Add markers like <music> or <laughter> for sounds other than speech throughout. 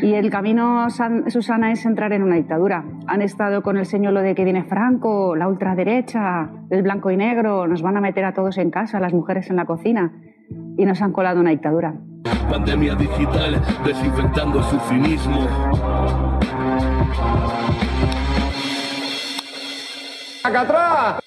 Y el camino, Susana, es entrar en una dictadura. Han estado con el señuelo de que viene Franco, la ultraderecha, el blanco y negro, nos van a meter a todos en casa, las mujeres en la cocina, y nos han colado una dictadura. Pandemia digital, desinfectando su cinismo. ¡Acá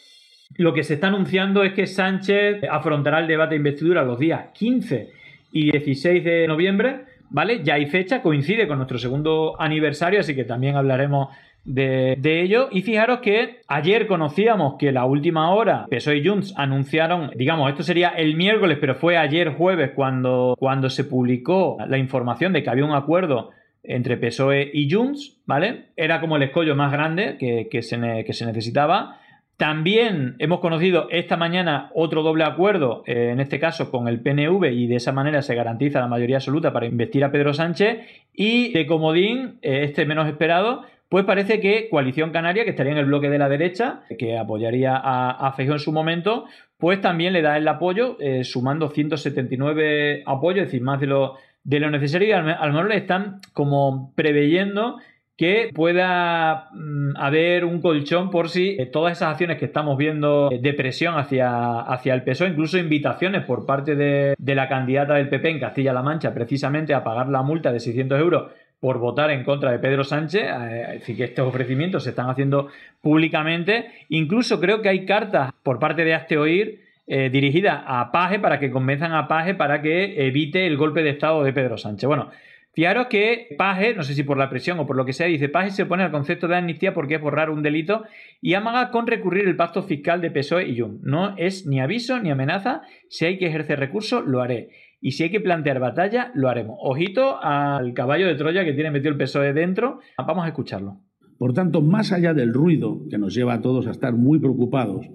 Lo que se está anunciando es que Sánchez afrontará el debate de investidura los días 15 y 16 de noviembre ¿vale? Ya hay fecha, coincide con nuestro segundo aniversario, así que también hablaremos de, ello. Y fijaros que ayer conocíamos que la última hora PSOE y Junts anunciaron, digamos, esto sería el miércoles, pero fue ayer jueves cuando, cuando se publicó la información de que había un acuerdo entre PSOE y Junts, ¿vale? Era como el escollo más grande que, que, se, que se necesitaba. También hemos conocido esta mañana otro doble acuerdo, eh, en este caso con el PNV, y de esa manera se garantiza la mayoría absoluta para investir a Pedro Sánchez. Y de comodín, eh, este menos esperado, pues parece que Coalición Canaria, que estaría en el bloque de la derecha, que apoyaría a, a en su momento, pues también le da el apoyo, eh, sumando 179 apoyos, es decir, más de lo, de lo necesario, y al menos le están como preveyendo que pueda mm, haber un colchón por si eh, todas esas acciones que estamos viendo de presión hacia, hacia el PSOE, incluso invitaciones por parte de, la candidata del PP en Castilla-La Mancha precisamente a pagar la multa de 600 euros por votar en contra de Pedro Sánchez, eh, es decir, que estos ofrecimientos se están haciendo públicamente. Incluso creo que hay cartas por parte de Asteoir eh, dirigidas a Paje para que convenzan a Paje para que evite el golpe de Estado de Pedro Sánchez. Bueno, Fijaros que Paje, no sé si por la presión o por lo que sea, dice Paje se opone al concepto de amnistía porque es borrar un delito y amaga con recurrir el pacto fiscal de PSOE y Jun. No es ni aviso ni amenaza. Si hay que ejercer recurso, lo haré. Y si hay que plantear batalla, lo haremos. Ojito al caballo de Troya que tiene metido el PSOE dentro. Vamos a escucharlo. Por tanto, más allá del ruido que nos lleva a todos a estar muy preocupados,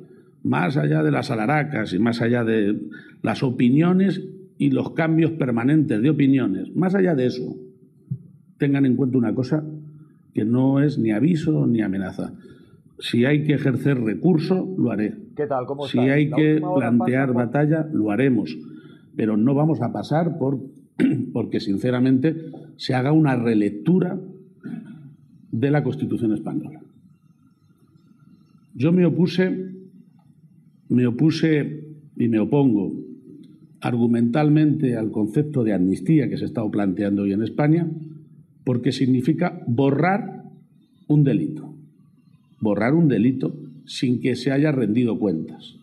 más allá de las alaracas y más allá de las opiniones y los cambios permanentes de opiniones, más allá de eso, tengan en cuenta una cosa que no es ni aviso ni amenaza. Si hay que ejercer recurso, lo haré. ¿Qué tal? ¿Cómo si hay que plantear batalla, lo haremos. Pero no vamos a pasar por <clears throat> porque sinceramente se haga una relectura de la Constitución española. Yo me opuse, me opuse y me opongo argumentalmente al concepto de amnistía que se estado planteando hoy en España, porque significa borrar un delito. Borrar un delito sin que se haya rendido cuentas.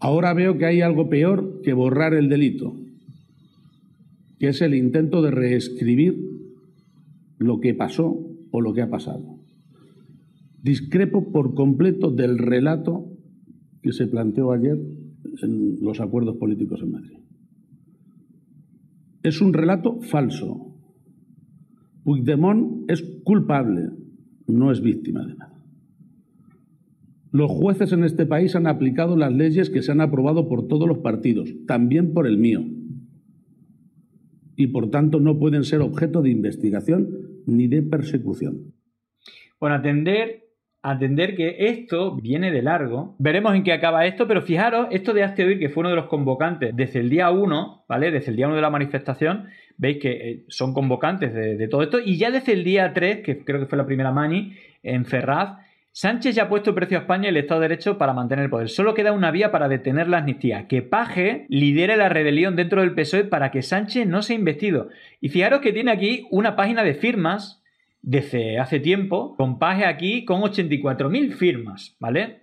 Ahora veo que hay algo peor que borrar el delito, que es el intento de reescribir lo que pasó o lo que ha pasado. Discrepo por completo del relato que se planteó ayer en los acuerdos políticos en Madrid. Es un relato falso. Puigdemont es culpable, no es víctima de nada. Los jueces en este país han aplicado las leyes que se han aprobado por todos los partidos, también por el mío. Y por tanto no pueden ser objeto de investigación ni de persecución. Bueno, atender atender que esto viene de largo. Veremos en qué acaba esto, pero fijaros, esto de Asteoir, que fue uno de los convocantes desde el día 1, ¿vale? Desde el día 1 de la manifestación, veis que eh, son convocantes de, todo esto, y ya desde el día 3, que creo que fue la primera mani, en Ferraz, Sánchez ya ha puesto precio a España y el Estado de Derecho para mantener el poder. Solo queda una vía para detener la amnistía, que Paje lidere la rebelión dentro del PSOE para que Sánchez no sea investido. Y fijaros que tiene aquí una página de firmas desde hace tiempo, con Paje aquí con 84.000 firmas, ¿vale?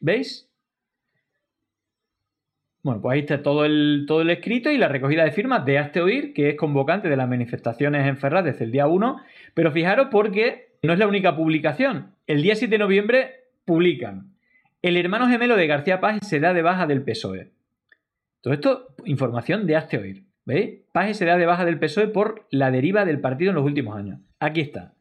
¿Veis? Bueno, pues ahí está todo el, todo el escrito y la recogida de firmas de Hazte Oír, que es convocante de las manifestaciones en Ferraz desde el día 1. Pero fijaros porque no es la única publicación. El día 7 de noviembre publican. El hermano gemelo de García Paje se da de baja del PSOE. Todo esto, información de Hazte Oír. ¿Veis? Paje se da de baja del PSOE por la deriva del partido en los últimos años. Aquí está.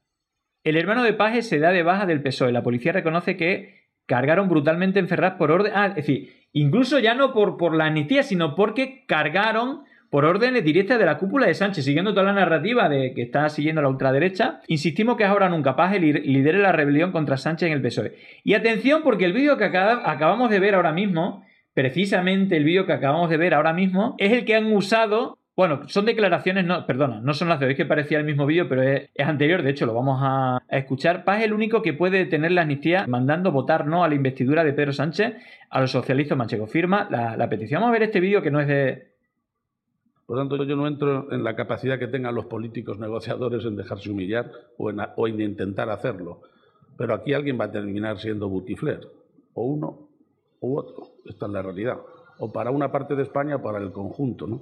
El hermano de Paje se da de baja del PSOE. La policía reconoce que cargaron brutalmente en Ferraz por orden. Ah, es decir, incluso ya no por, por la amnistía, sino porque cargaron por órdenes directas de la cúpula de Sánchez, siguiendo toda la narrativa de que está siguiendo la ultraderecha. Insistimos que es ahora nunca Paje lidere la rebelión contra Sánchez en el PSOE. Y atención, porque el vídeo que acabamos de ver ahora mismo, precisamente el vídeo que acabamos de ver ahora mismo, es el que han usado Bueno, son declaraciones, no, perdona, no son las de hoy que parecía el mismo vídeo, pero es, anterior, de hecho lo vamos a, escuchar. Paz es el único que puede tener la amnistía mandando votar no a la investidura de Pedro Sánchez a los socialistas manchegos. Firma la, petición. Vamos a ver este vídeo que no es de... Por tanto, yo no entro en la capacidad que tengan los políticos negociadores en dejarse humillar o en, o en intentar hacerlo. Pero aquí alguien va a terminar siendo butifler, o uno u otro. Esta es la realidad. O para una parte de España o para el conjunto, ¿no?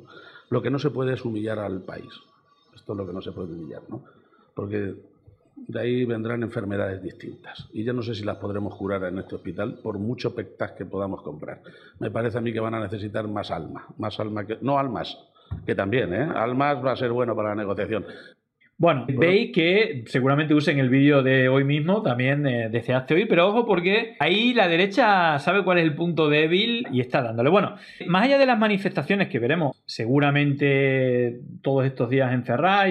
Lo que no se puede es humillar al país. Esto es lo que no se puede humillar, ¿no? Porque de ahí vendrán enfermedades distintas. Y yo no sé si las podremos curar en este hospital por mucho pectas que podamos comprar. Me parece a mí que van a necesitar más alma. Más alma que. No almas, que también, ¿eh? Almas va a ser bueno para la negociación. Bueno, veis que seguramente usen el vídeo de hoy mismo, también eh, deseaste oír, pero ojo porque ahí la derecha sabe cuál es el punto débil y está dándole. Bueno, más allá de las manifestaciones que veremos seguramente todos estos días en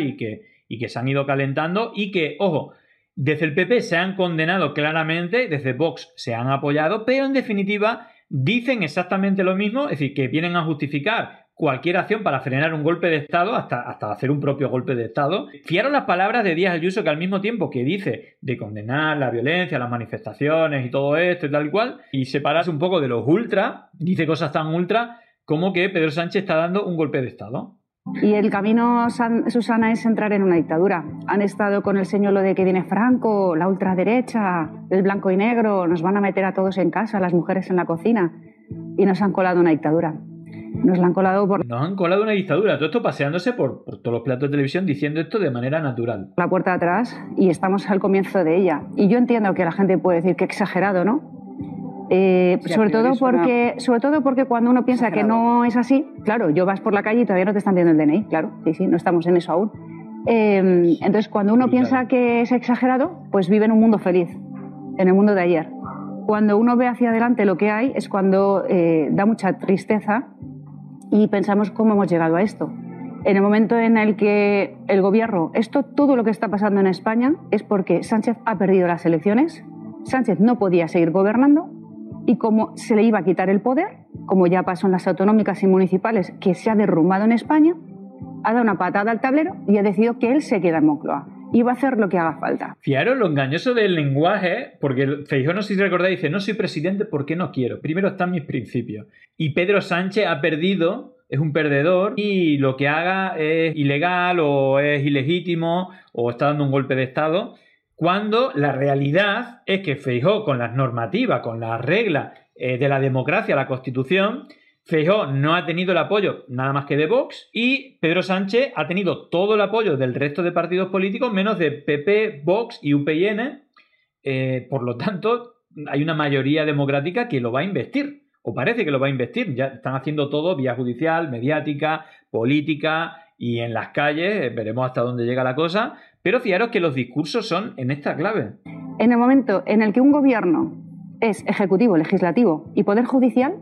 y que, y que se han ido calentando y que, ojo, desde el PP se han condenado claramente, desde Vox se han apoyado, pero en definitiva dicen exactamente lo mismo, es decir, que vienen a justificar cualquier acción para frenar un golpe de Estado, hasta, hasta hacer un propio golpe de Estado. Fiaron las palabras de Díaz Ayuso que al mismo tiempo que dice de condenar la violencia, las manifestaciones y todo esto y tal cual, y separarse un poco de los ultra, dice cosas tan ultra como que Pedro Sánchez está dando un golpe de Estado. Y el camino, Susana, es entrar en una dictadura. Han estado con el señuelo de que viene Franco, la ultraderecha, el blanco y negro, nos van a meter a todos en casa, las mujeres en la cocina, y nos han colado una dictadura. Nos la han colado por... Nos han colado una dictadura, todo esto paseándose por, todos los platos de televisión diciendo esto de manera natural. La puerta atrás y estamos al comienzo de ella. Y yo entiendo que la gente puede decir que exagerado, ¿no? Eh, sobre, todo porque, sobre todo porque cuando uno piensa que no es así, claro, yo vas por la calle y todavía no te están viendo el DNI, claro, sí, sí, no estamos en eso aún. Eh, entonces, cuando uno piensa que es exagerado, pues vive en un mundo feliz, en el mundo de ayer. Cuando uno ve hacia adelante lo que hay es cuando eh, da mucha tristeza y pensamos cómo hemos llegado a esto. En el momento en el que el gobierno, esto, todo lo que está pasando en España es porque Sánchez ha perdido las elecciones, Sánchez no podía seguir gobernando y como se le iba a quitar el poder, como ya pasó en las autonómicas y municipales, que se ha derrumbado en España, ha dado una patada al tablero y ha decidido que él se queda en Moncloa y va a hacer lo que haga falta. Fijaros lo engañoso del lenguaje, porque Feijóo, no sé si recordáis, dice, no soy presidente porque no quiero. Primero están mis principios. Y Pedro Sánchez ha perdido, es un perdedor, y lo que haga es ilegal o es ilegítimo o está dando un golpe de Estado, cuando la realidad es que Feijóo, con las normativas, con las reglas eh, de la democracia, la Constitución, Feijóo no ha tenido el apoyo nada más que de Vox y Pedro Sánchez ha tenido todo el apoyo del resto de partidos políticos menos de PP, Vox y UPN. Eh, por lo tanto, hay una mayoría democrática que lo va a investir, o parece que lo va a investir. Ya están haciendo todo vía judicial, mediática, política y en las calles. Eh, veremos hasta dónde llega la cosa. Pero fijaros que los discursos son en esta clave. En el momento en el que un gobierno es ejecutivo, legislativo y poder judicial,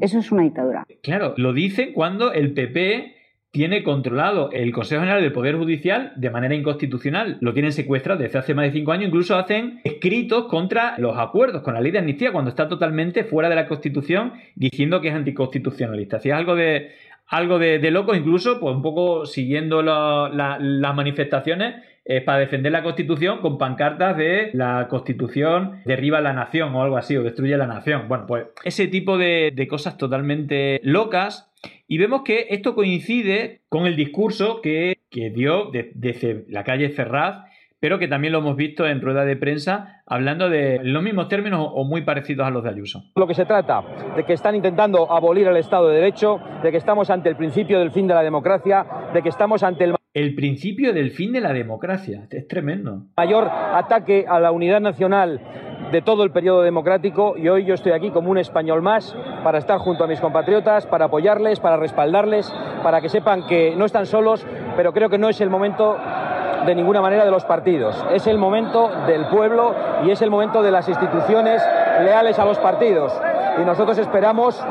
eso es una dictadura. Claro, lo dice cuando el PP tiene controlado el Consejo General del Poder Judicial de manera inconstitucional. Lo tienen secuestrado desde hace más de cinco años. Incluso hacen escritos contra los acuerdos con la ley de amnistía cuando está totalmente fuera de la Constitución diciendo que es anticonstitucionalista. Si es algo de algo de, loco, incluso, pues un poco siguiendo las manifestaciones para defender la Constitución con pancartas de la Constitución derriba la nación o algo así, o destruye la nación. Bueno, pues ese tipo de, cosas totalmente locas. Y vemos que esto coincide con el discurso que, dio desde la calle Ferraz pero que también lo hemos visto en rueda de prensa hablando de los mismos términos o muy parecidos a los de Ayuso. Lo que se trata de que están intentando abolir el Estado de Derecho, de que estamos ante el principio del fin de la democracia, de que estamos ante el el principio del fin de la democracia. Es tremendo. Mayor ataque a la unidad nacional de todo el periodo democrático y hoy yo estoy aquí como un español más para estar junto a mis compatriotas, para apoyarles, para respaldarles, para que sepan que no están solos, pero creo que no es el momento de ninguna manera de los partidos. Es el momento del pueblo y es el momento de las instituciones leales a los partidos. Y nosotros esperamos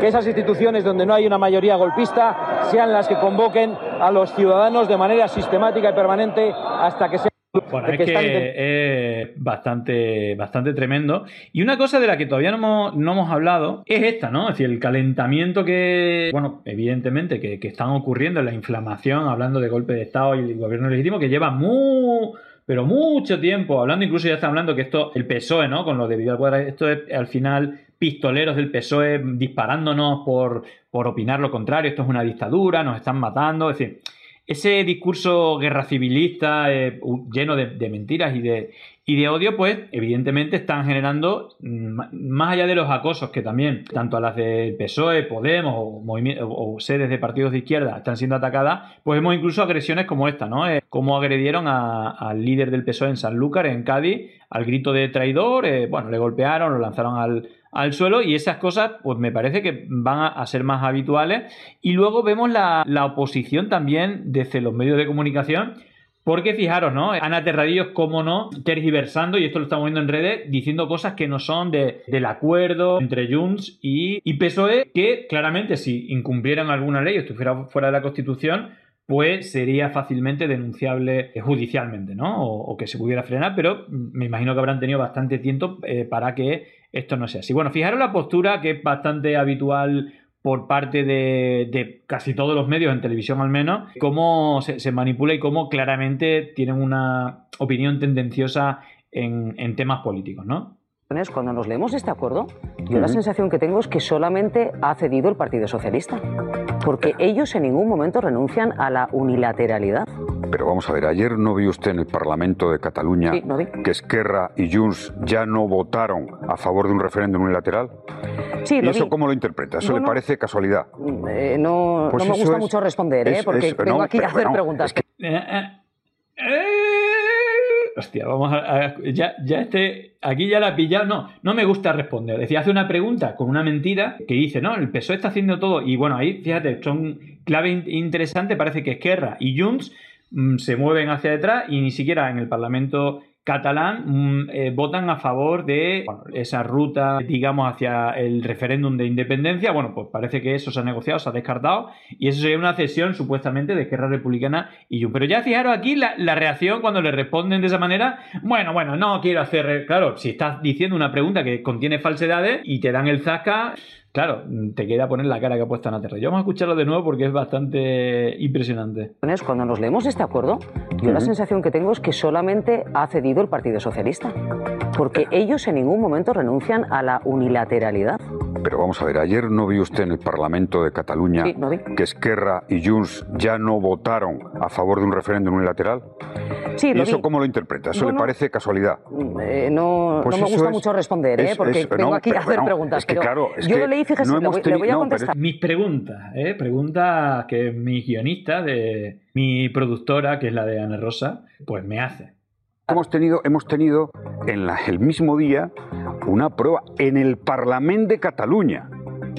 que esas instituciones donde no hay una mayoría golpista sean las que convoquen a los ciudadanos de manera sistemática y permanente hasta que sea Bueno, es que es bastante, bastante tremendo. Y una cosa de la que todavía no hemos, no hemos hablado es esta, ¿no? Es decir, el calentamiento que, bueno, evidentemente, que, que están ocurriendo, la inflamación, hablando de golpe de Estado y el gobierno legítimo, que lleva muy pero mucho tiempo, hablando incluso ya están hablando que esto, el PSOE, ¿no? Con lo de Vidal Cuadra, esto es al final pistoleros del PSOE disparándonos por, por opinar lo contrario, esto es una dictadura, nos están matando, es decir, ese discurso guerra civilista eh, lleno de, mentiras y de, y de odio, pues evidentemente están generando, mm, más allá de los acosos que también, tanto a las del PSOE, Podemos o, sedes de partidos de izquierda están siendo atacadas, pues vemos incluso agresiones como esta, ¿no? Eh, como agredieron al líder del PSOE en Sanlúcar, en Cádiz, al grito de traidor, eh, bueno, le golpearon, lo lanzaron al, al suelo y esas cosas pues me parece que van a, ser más habituales y luego vemos la, oposición también desde los medios de comunicación porque fijaros, ¿no? Ana Terradillos, como no, tergiversando, y esto lo estamos viendo en redes, diciendo cosas que no son de, del acuerdo entre Junts y, y PSOE, que claramente si incumplieran alguna ley o estuviera fuera de la Constitución, pues sería fácilmente denunciable judicialmente, ¿no? O, que se pudiera frenar, pero me imagino que habrán tenido bastante tiempo eh, para que esto no sea así. Bueno, fijaros la postura que es bastante habitual por parte de, casi todos los medios, en televisión al menos, cómo se, manipula y cómo claramente tienen una opinión tendenciosa en, en temas políticos, ¿no? Cuando nos leemos este acuerdo, yo la sensación que tengo es que solamente ha cedido el Partido Socialista, porque ellos en ningún momento renuncian a la unilateralidad. Pero vamos a ver, ayer no vi usted en el Parlamento de Cataluña que Esquerra y Junts ya no votaron a favor de un referéndum unilateral. Sí, ¿Y eso cómo lo interpreta? ¿Eso le parece casualidad? Eh, no, pues no me gusta mucho responder, ¿eh? porque vengo aquí a hacer preguntas. Eh, hostia, vamos a, ya, ya este, aquí ya la ha pillado, no, no me gusta responder. Decía, hace una pregunta con una mentira que dice, no, el PSOE está haciendo todo. Y bueno, ahí, fíjate, son clave interesante, parece que Esquerra y Junts mm, se mueven hacia detrás y ni siquiera en el Parlamento catalán mm, eh, votan a favor de esa ruta, digamos, hacia el referéndum de independencia. Bueno, pues parece que eso se ha negociado, se ha descartado, y eso sería una cesión supuestamente de Esquerra Republicana y Pero ya fijaros aquí la, la, reacción cuando le responden de esa manera. Bueno, bueno, no quiero hacer. Claro, si estás diciendo una pregunta que contiene falsedades y te dan el zasca, Claro, te queda poner la cara que ha puesto Ana Terra. Yo vamos a escucharlo de nuevo porque es bastante impresionante. Cuando nos leemos este acuerdo, yo la sensación que tengo es que solamente ha cedido el Partido Socialista, porque ellos en ningún momento renuncian a la unilateralidad. Pero vamos a ver, ayer no vi usted en el Parlamento de Cataluña que Esquerra y Junts ya no votaron a favor de un referéndum unilateral. Sí, ¿Y eso cómo lo interpreta? ¿Eso le parece casualidad? Eh, no, pues no me gusta mucho responder, ¿eh? porque vengo aquí a hacer preguntas. Es que, claro, es yo que lo leí, fíjese, no le, voy, le, voy, a contestar. Mis preguntas, ¿eh? preguntas que mi guionista, de mi productora, que es la de Ana Rosa, pues me hace. Hemos tenido, hemos tenido en el mismo día una prueba en el Parlamento de Cataluña,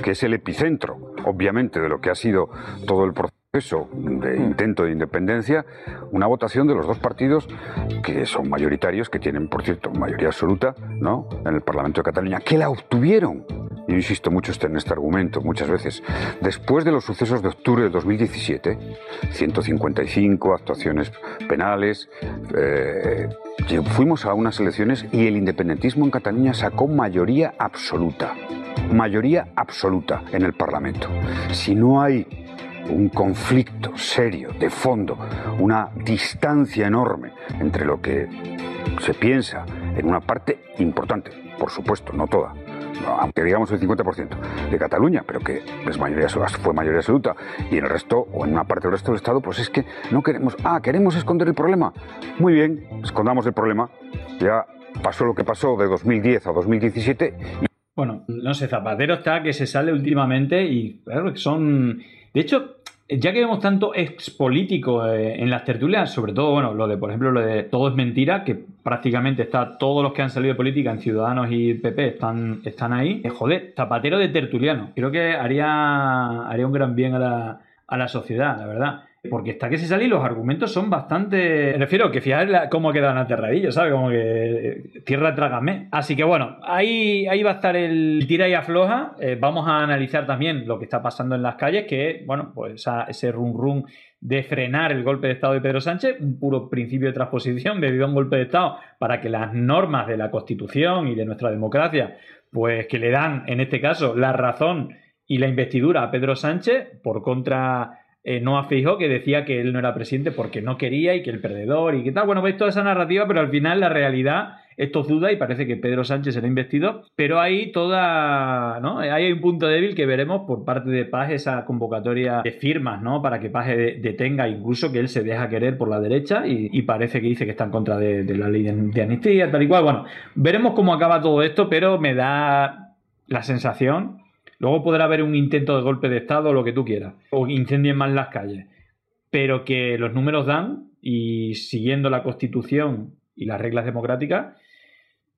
que es el epicentro, obviamente, de lo que ha sido todo el proceso de intento de independencia, una votación de los dos partidos que son mayoritarios, que tienen, por cierto, mayoría absoluta ¿no? en el Parlamento de Cataluña, que la obtuvieron yo insisto mucho este, en este argumento muchas veces, después de los sucesos de octubre de 2017, 155 actuaciones penales, eh, fuimos a unas elecciones y el independentismo en Cataluña sacó mayoría absoluta, mayoría absoluta en el Parlamento. Si no hay un conflicto serio, de fondo, una distancia enorme entre lo que se piensa en una parte importante, por supuesto, no toda, aunque digamos el 50% de Cataluña, pero que es mayoría, fue mayoría absoluta, y en el resto, o en una parte del resto del Estado, pues es que no queremos, ah, queremos esconder el problema. Muy bien, escondamos el problema. Ya pasó lo que pasó de 2010 a 2017. Bueno, no sé, Zapatero está que se sale últimamente y claro, son... De hecho, ya que vemos tanto ex político eh, en las tertulias, sobre todo, bueno, lo de, por ejemplo, lo de todo es mentira, que prácticamente está, todos los que han salido de política en Ciudadanos y PP están, están ahí. Eh, joder, zapatero de tertuliano. Creo que haría, haría un gran bien a la, a la sociedad, la verdad. Porque está que se sale y los argumentos son bastante. Me refiero que fijar cómo quedan aterradillos, ¿sabes? Como que tierra trágame. Así que bueno, ahí, ahí va a estar el tira y afloja. Eh, vamos a analizar también lo que está pasando en las calles, que, bueno, pues ese rum rum de frenar el golpe de Estado de Pedro Sánchez, un puro principio de transposición <laughs> debido a un golpe de Estado para que las normas de la Constitución y de nuestra democracia, pues que le dan, en este caso, la razón y la investidura a Pedro Sánchez por contra eh, no a Feijóo, que decía que él no era presidente porque no quería y que el perdedor y que tal. Bueno, veis toda esa narrativa, pero al final la realidad esto duda y parece que Pedro Sánchez será investido, pero hay toda, ¿no? Hay un punto débil que veremos por parte de Paz, esa convocatoria de firmas, ¿no? Para que Paz detenga, incluso que él se deja querer por la derecha y, parece que dice que está en contra de, la ley de, de amnistía, tal y cual. Bueno, veremos cómo acaba todo esto, pero me da la sensación Luego podrá haber un intento de golpe de Estado o lo que tú quieras, o incendien más las calles, pero que los números dan y siguiendo la Constitución y las reglas democráticas.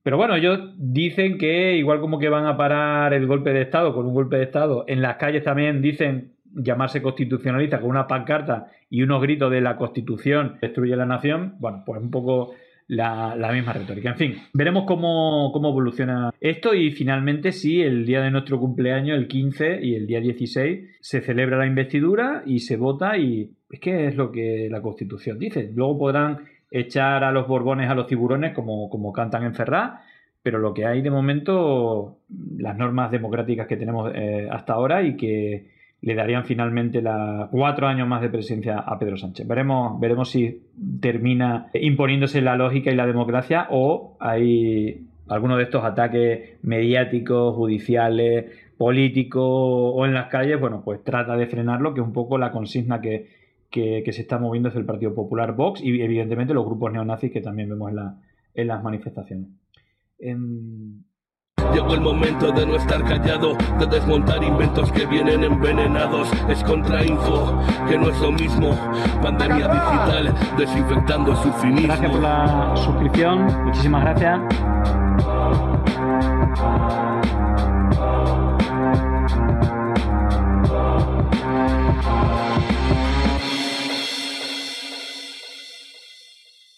Pero bueno, ellos dicen que igual como que van a parar el golpe de Estado con un golpe de Estado, en las calles también dicen llamarse constitucionalista con una pancarta y unos gritos de la Constitución destruye la nación. Bueno, pues un poco la, misma retórica. En fin, veremos cómo, evoluciona esto y finalmente si el día de nuestro cumpleaños, el 15 y el día 16, se celebra la investidura y se vota y es que es lo que la Constitución dice. Luego podrán echar a los borbones a los tiburones como, como cantan en Ferraz, pero lo que hay de momento, las normas democráticas que tenemos eh, hasta ahora y que le darían finalmente la, cuatro años más de presencia a Pedro Sánchez. Veremos, veremos si termina imponiéndose la lógica y la democracia o hay alguno de estos ataques mediáticos, judiciales, políticos o en las calles, bueno, pues trata de frenarlo, que es un poco la consigna que, se está moviendo desde el Partido Popular Vox y evidentemente los grupos neonazis que también vemos en, la, en las manifestaciones. Llegó el momento de no estar callado, de desmontar inventos que vienen envenenados. Es contrainfo, que no es lo mismo. Pandemia digital, desinfectando su finismo. Gracias por la suscripción, muchísimas gracias.